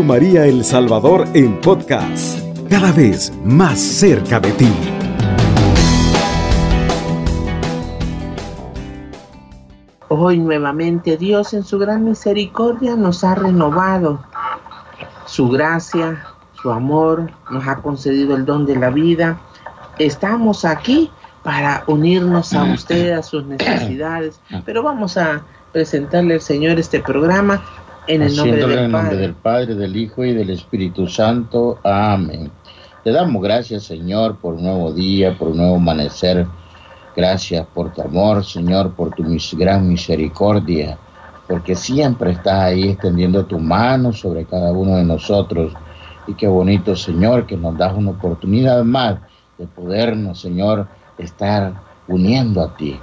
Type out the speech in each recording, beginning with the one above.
María El Salvador en podcast, cada vez más cerca de ti. Hoy nuevamente Dios en su gran misericordia nos ha renovado su gracia, su amor, nos ha concedido el don de la vida. Estamos aquí para unirnos a usted, a sus necesidades, pero vamos a presentarle al Señor este programa en el nombre, del, en nombre del Padre, del Hijo y del Espíritu Santo. Amén. Te damos gracias, Señor, por un nuevo día, por un nuevo amanecer. Gracias por tu amor, Señor, por tu gran misericordia, porque siempre estás ahí extendiendo tu mano sobre cada uno de nosotros. Y qué bonito, Señor, que nos das una oportunidad más de podernos, Señor, estar uniendo a ti.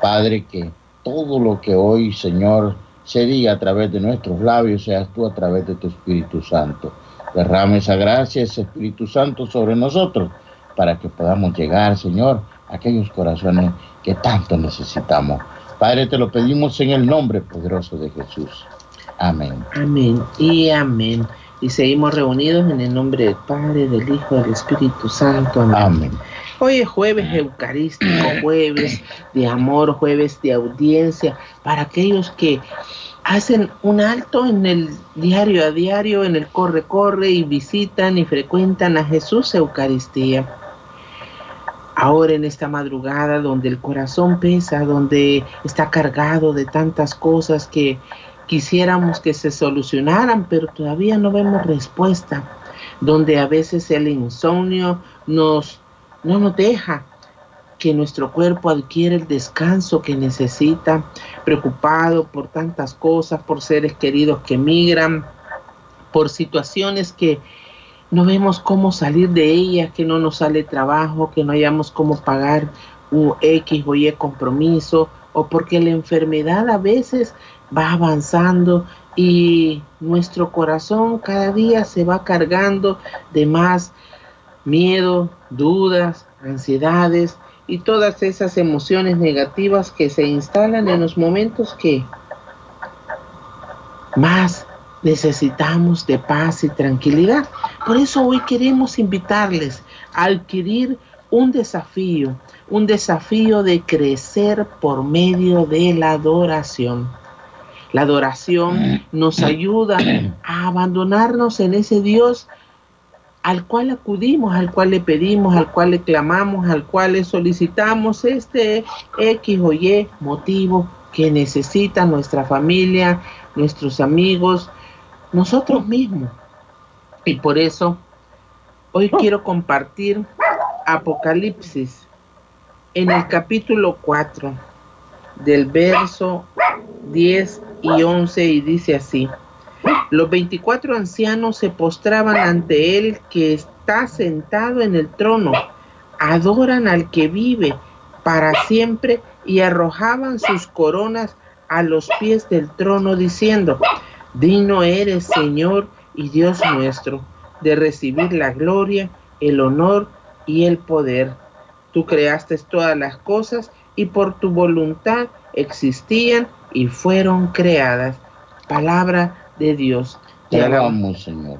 Padre, que todo lo que hoy, Señor, se diga a través de nuestros labios, seas tú a través de tu Espíritu Santo. Derrame esa gracia, ese Espíritu Santo sobre nosotros, para que podamos llegar, Señor, a aquellos corazones que tanto necesitamos. Padre, te lo pedimos en el nombre poderoso de Jesús. Amén. Amén y amén. Y seguimos reunidos en el nombre del Padre, del Hijo, del Espíritu Santo. Amén. amén. Hoy es jueves eucarístico, jueves de amor, jueves de audiencia, para aquellos que hacen un alto en el diario a diario, en el corre-corre y visitan y frecuentan a Jesús Eucaristía. Ahora en esta madrugada donde el corazón pesa, donde está cargado de tantas cosas que quisiéramos que se solucionaran, pero todavía no vemos respuesta, donde a veces el insomnio nos no nos deja que nuestro cuerpo adquiere el descanso que necesita, preocupado por tantas cosas, por seres queridos que migran, por situaciones que no vemos cómo salir de ellas, que no nos sale trabajo, que no hayamos cómo pagar un X o Y compromiso, o porque la enfermedad a veces va avanzando y nuestro corazón cada día se va cargando de más miedo, dudas, ansiedades y todas esas emociones negativas que se instalan en los momentos que más necesitamos de paz y tranquilidad. Por eso hoy queremos invitarles a adquirir un desafío, un desafío de crecer por medio de la adoración. La adoración nos ayuda a abandonarnos en ese Dios al cual acudimos, al cual le pedimos, al cual le clamamos, al cual le solicitamos este X o Y motivo que necesita nuestra familia, nuestros amigos, nosotros mismos. Y por eso hoy quiero compartir Apocalipsis en el capítulo 4 del verso 10 y 11 y dice así. Los veinticuatro ancianos se postraban ante él que está sentado en el trono, adoran al que vive para siempre y arrojaban sus coronas a los pies del trono diciendo, digno eres Señor y Dios nuestro, de recibir la gloria, el honor y el poder. Tú creaste todas las cosas y por tu voluntad existían y fueron creadas. Palabra de Dios. Te alabamos, Señor.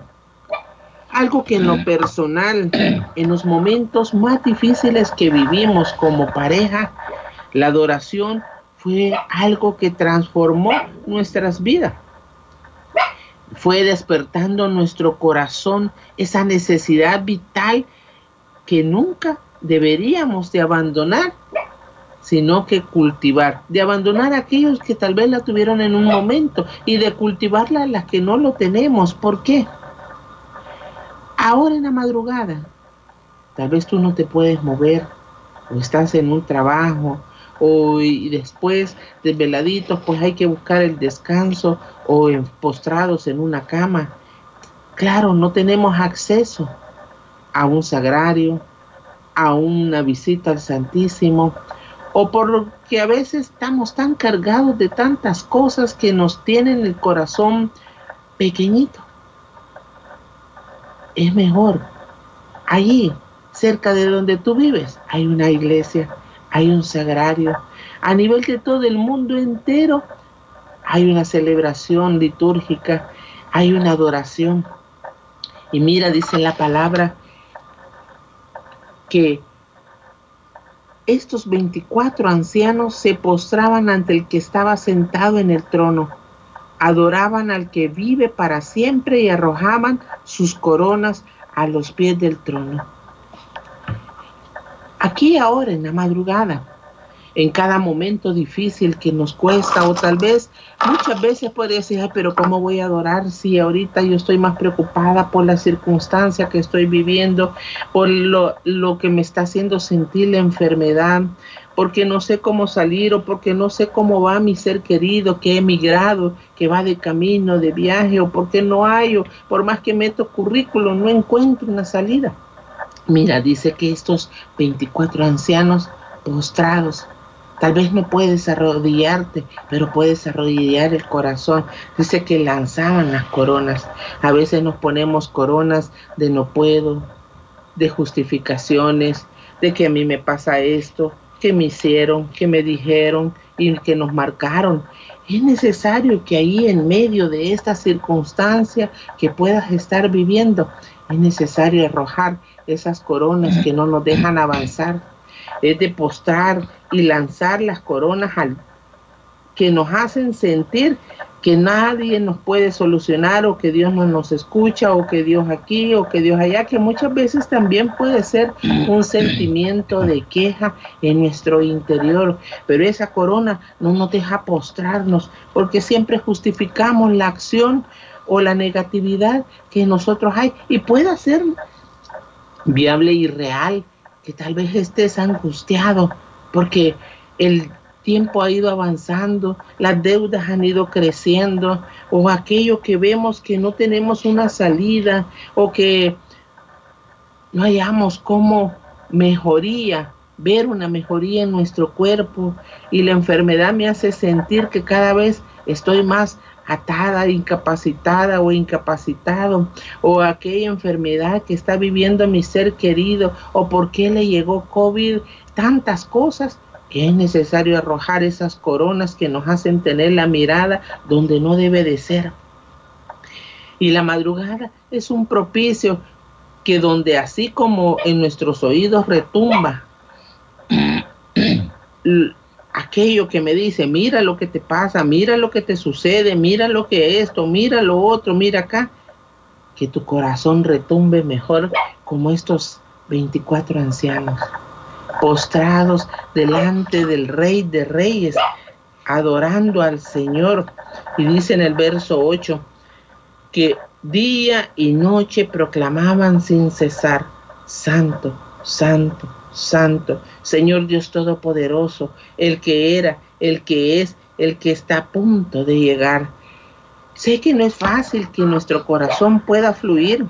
Algo que en lo personal, en los momentos más difíciles que vivimos como pareja, la adoración fue algo que transformó nuestras vidas. Fue despertando nuestro corazón esa necesidad vital que nunca deberíamos de abandonar sino que cultivar, de abandonar a aquellos que tal vez la tuvieron en un momento y de cultivarla a las que no lo tenemos. ¿Por qué? Ahora en la madrugada, tal vez tú no te puedes mover o estás en un trabajo o y después desveladitos pues hay que buscar el descanso o postrados en una cama. Claro, no tenemos acceso a un sagrario, a una visita al Santísimo, o porque a veces estamos tan cargados de tantas cosas que nos tienen el corazón pequeñito. Es mejor. Allí, cerca de donde tú vives, hay una iglesia, hay un sagrario. A nivel de todo el mundo entero, hay una celebración litúrgica, hay una adoración. Y mira, dice la palabra que estos 24 ancianos se postraban ante el que estaba sentado en el trono, adoraban al que vive para siempre y arrojaban sus coronas a los pies del trono. Aquí ahora en la madrugada, en cada momento difícil que nos cuesta o tal vez muchas veces puede decir, pero ¿cómo voy a adorar si ahorita yo estoy más preocupada por la circunstancia que estoy viviendo, por lo, lo que me está haciendo sentir la enfermedad, porque no sé cómo salir o porque no sé cómo va mi ser querido que he emigrado, que va de camino, de viaje o porque no hay, o por más que meto currículum, no encuentro una salida. Mira, dice que estos 24 ancianos postrados Tal vez no puedes arrodillarte, pero puedes arrodillar el corazón. Dice que lanzaban las coronas. A veces nos ponemos coronas de no puedo, de justificaciones, de que a mí me pasa esto, que me hicieron, que me dijeron y que nos marcaron. Es necesario que ahí en medio de esta circunstancia que puedas estar viviendo, es necesario arrojar esas coronas que no nos dejan avanzar es de postrar y lanzar las coronas al que nos hacen sentir que nadie nos puede solucionar o que Dios no nos escucha o que Dios aquí o que Dios allá, que muchas veces también puede ser un sentimiento de queja en nuestro interior, pero esa corona no nos deja postrarnos porque siempre justificamos la acción o la negatividad que nosotros hay y puede ser viable y real que tal vez estés angustiado porque el tiempo ha ido avanzando, las deudas han ido creciendo, o aquello que vemos que no tenemos una salida, o que no hayamos como mejoría, ver una mejoría en nuestro cuerpo, y la enfermedad me hace sentir que cada vez estoy más atada, incapacitada o incapacitado, o aquella enfermedad que está viviendo mi ser querido, o por qué le llegó COVID, tantas cosas que es necesario arrojar esas coronas que nos hacen tener la mirada donde no debe de ser. Y la madrugada es un propicio que donde así como en nuestros oídos retumba aquello que me dice, mira lo que te pasa, mira lo que te sucede, mira lo que esto, mira lo otro, mira acá, que tu corazón retumbe mejor como estos 24 ancianos, postrados delante del Rey de Reyes, adorando al Señor. Y dice en el verso 8 que día y noche proclamaban sin cesar, Santo, Santo, Santo, Señor Dios Todopoderoso, el que era, el que es, el que está a punto de llegar. Sé que no es fácil que nuestro corazón pueda fluir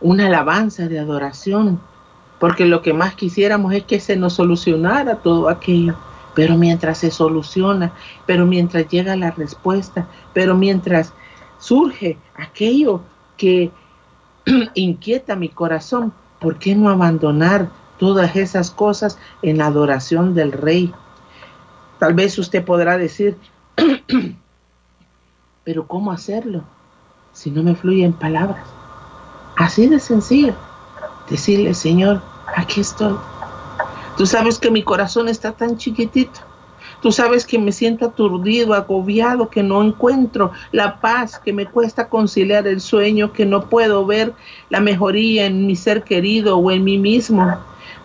una alabanza de adoración, porque lo que más quisiéramos es que se nos solucionara todo aquello. Pero mientras se soluciona, pero mientras llega la respuesta, pero mientras surge aquello que inquieta mi corazón, ¿por qué no abandonar todas esas cosas en la adoración del Rey? Tal vez usted podrá decir, pero ¿cómo hacerlo si no me fluyen palabras? Así de sencillo. Decirle, Señor, aquí estoy. Tú sabes que mi corazón está tan chiquitito Tú sabes que me siento aturdido, agobiado, que no encuentro la paz, que me cuesta conciliar el sueño, que no puedo ver la mejoría en mi ser querido o en mí mismo.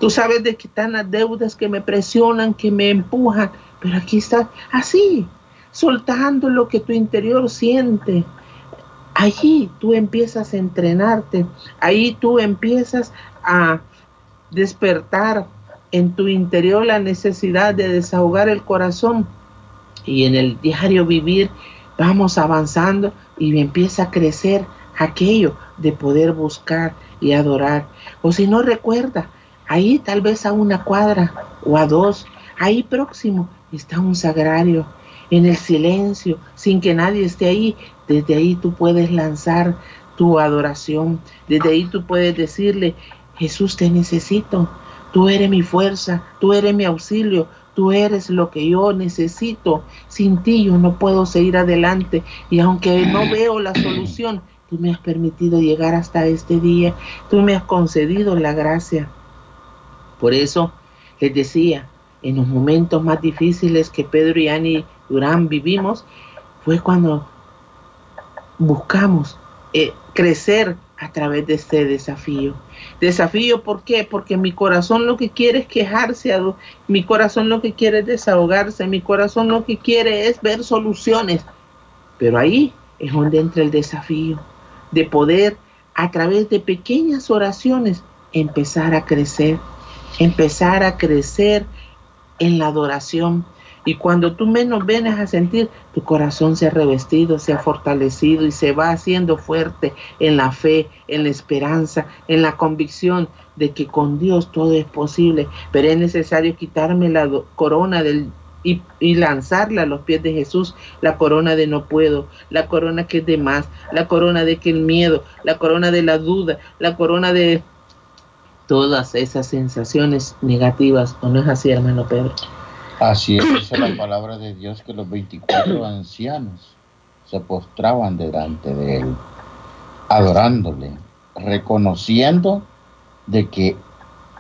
Tú sabes de que están las deudas que me presionan, que me empujan, pero aquí está así, soltando lo que tu interior siente. Allí tú empiezas a entrenarte, ahí tú empiezas a despertar en tu interior la necesidad de desahogar el corazón y en el diario vivir vamos avanzando y empieza a crecer aquello de poder buscar y adorar. O si no recuerda, ahí tal vez a una cuadra o a dos, ahí próximo está un sagrario, en el silencio, sin que nadie esté ahí, desde ahí tú puedes lanzar tu adoración, desde ahí tú puedes decirle, Jesús te necesito, Tú eres mi fuerza, tú eres mi auxilio, Tú eres lo que yo necesito. Sin ti yo no puedo seguir adelante. Y aunque no veo la solución, tú me has permitido llegar hasta este día. Tú me has concedido la gracia. Por eso les decía, en los momentos más difíciles que Pedro y Ani Durán vivimos, fue cuando buscamos eh, crecer a través de este desafío. Desafío, ¿por qué? Porque mi corazón lo que quiere es quejarse, mi corazón lo que quiere es desahogarse, mi corazón lo que quiere es ver soluciones. Pero ahí es donde entra el desafío de poder a través de pequeñas oraciones empezar a crecer, empezar a crecer en la adoración, y cuando tú menos vienes a sentir, tu corazón se ha revestido, se ha fortalecido y se va haciendo fuerte en la fe, en la esperanza, en la convicción de que con Dios todo es posible. Pero es necesario quitarme la corona del y, y, lanzarla a los pies de Jesús, la corona de no puedo, la corona que es de más, la corona de que el miedo, la corona de la duda, la corona de todas esas sensaciones negativas. ¿O no es así, hermano Pedro? Así es, dice la palabra de Dios que los 24 ancianos se postraban delante de él, adorándole, reconociendo de que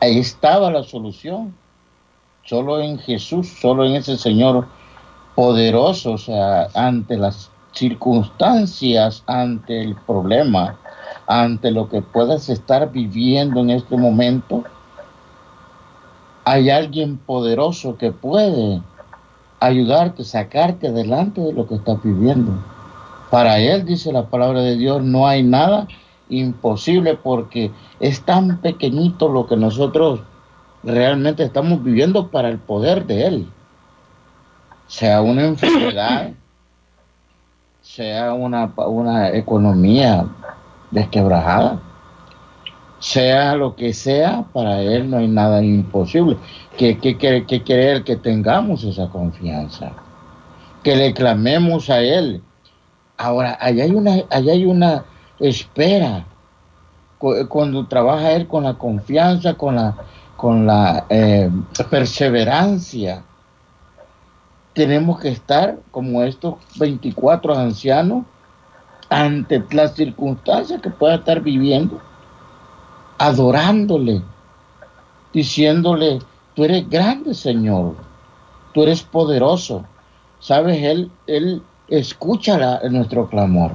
ahí estaba la solución, solo en Jesús, solo en ese Señor poderoso, o sea, ante las circunstancias, ante el problema, ante lo que puedas estar viviendo en este momento, hay alguien poderoso que puede ayudarte, sacarte adelante de lo que estás viviendo. Para Él, dice la palabra de Dios, no hay nada imposible porque es tan pequeñito lo que nosotros realmente estamos viviendo para el poder de Él. Sea una enfermedad, sea una, una economía desquebrajada sea lo que sea, para Él no hay nada imposible. Que, que, que, que que tengamos esa confianza, que le clamemos a Él. Ahora, allá hay una, hay una espera. Cuando trabaja Él con la confianza, con la, con la eh, perseverancia, tenemos que estar como estos 24 ancianos ante las circunstancias que pueda estar viviendo adorándole, diciéndole, tú eres grande, Señor, tú eres poderoso. Sabes, Él, él escucha nuestro clamor,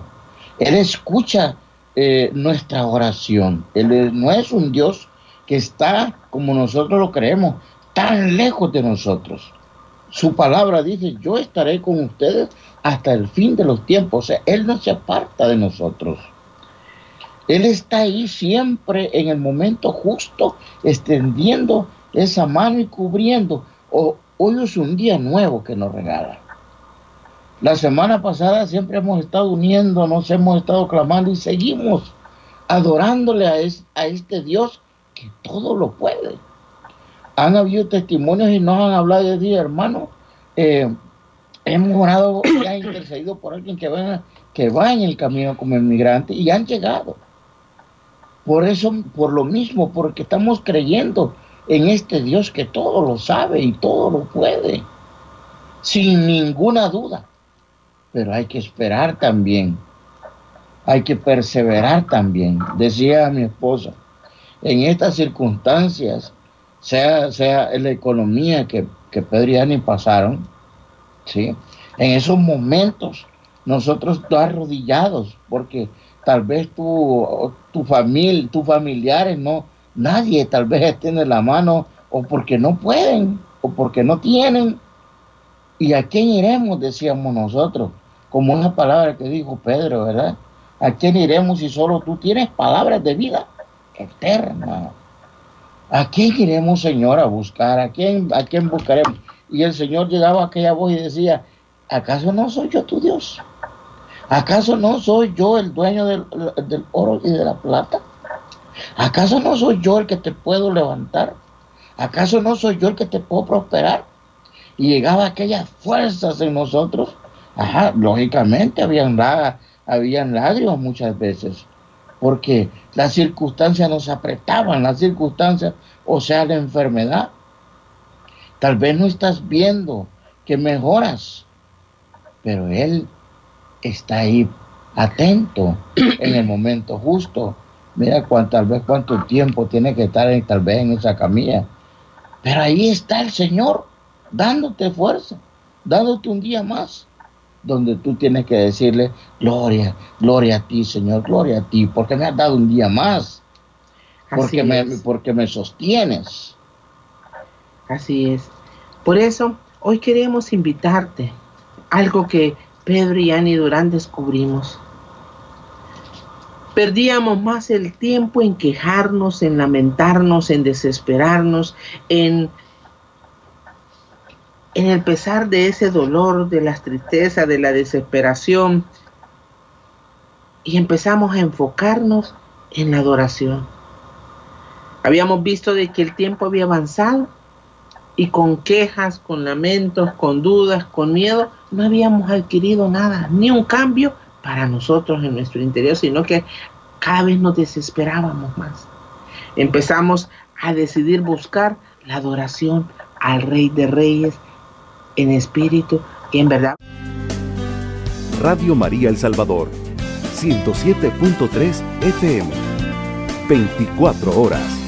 Él escucha eh, nuestra oración. Él no es un Dios que está, como nosotros lo creemos, tan lejos de nosotros. Su palabra dice, yo estaré con ustedes hasta el fin de los tiempos. O Él no se aparta de nosotros. Él está ahí siempre en el momento justo, extendiendo esa mano y cubriendo. hoy es un día nuevo que nos regala. La semana pasada siempre hemos estado uniendo, nos hemos estado clamando y seguimos adorándole a este Dios que todo lo puede. Han habido testimonios y nos han hablado de Dios, hermano. Eh, hemos orado y ha intercedido por alguien que va, que va en el camino como inmigrante y han llegado. Por eso, por lo mismo, porque estamos creyendo en este Dios que todo lo sabe y todo lo puede, sin ninguna duda. Pero hay que esperar también, hay que perseverar también. Decía mi esposa, en estas circunstancias, sea, sea la economía que, que Pedro y Ani pasaron, ¿sí? en esos momentos nosotros arrodillados, porque tal vez tu, tu familia, tus familiares, no, nadie tal vez tiene la mano o porque no pueden o porque no tienen. ¿Y a quién iremos? Decíamos nosotros, como una palabra que dijo Pedro, ¿verdad? ¿A quién iremos si solo tú tienes palabras de vida eterna? ¿A quién iremos, Señor, a buscar? ¿A quién, a quién buscaremos? Y el Señor llegaba a aquella voz y decía, ¿acaso no soy yo tu Dios? ¿Acaso no soy yo el dueño del, oro y de la plata? ¿Acaso no soy yo el que te puedo levantar? ¿Acaso no soy yo el que te puedo prosperar? Y llegaba aquellas fuerzas en nosotros. Ajá, lógicamente habían, habían lágrimas muchas veces, porque las circunstancias nos apretaban, las circunstancias, o sea, la enfermedad. Tal vez no estás viendo que mejoras, pero Él está ahí atento en el momento justo. Mira tal vez cuánto tiempo tiene que estar en, tal vez en esa camilla. Pero ahí está el Señor dándote fuerza, dándote un día más, donde tú tienes que decirle, gloria, gloria a ti, Señor, gloria a ti, porque me has dado un día más, porque, me, porque me sostienes. Así es. Por eso, hoy queremos invitarte, algo que Pedro y Annie Durán descubrimos. Perdíamos más el tiempo en quejarnos, en lamentarnos, en desesperarnos, en en el pesar de ese dolor, de las tristezas, de la desesperación, y empezamos a enfocarnos en la adoración. Habíamos visto de que el tiempo había avanzado y con quejas, con lamentos, con dudas, con miedo, no habíamos adquirido nada, ni un cambio para nosotros en nuestro interior, sino que cada vez nos desesperábamos más. Empezamos a decidir buscar la adoración al Rey de Reyes, en espíritu y en verdad. Radio María El Salvador, 107.3 FM, 24 horas.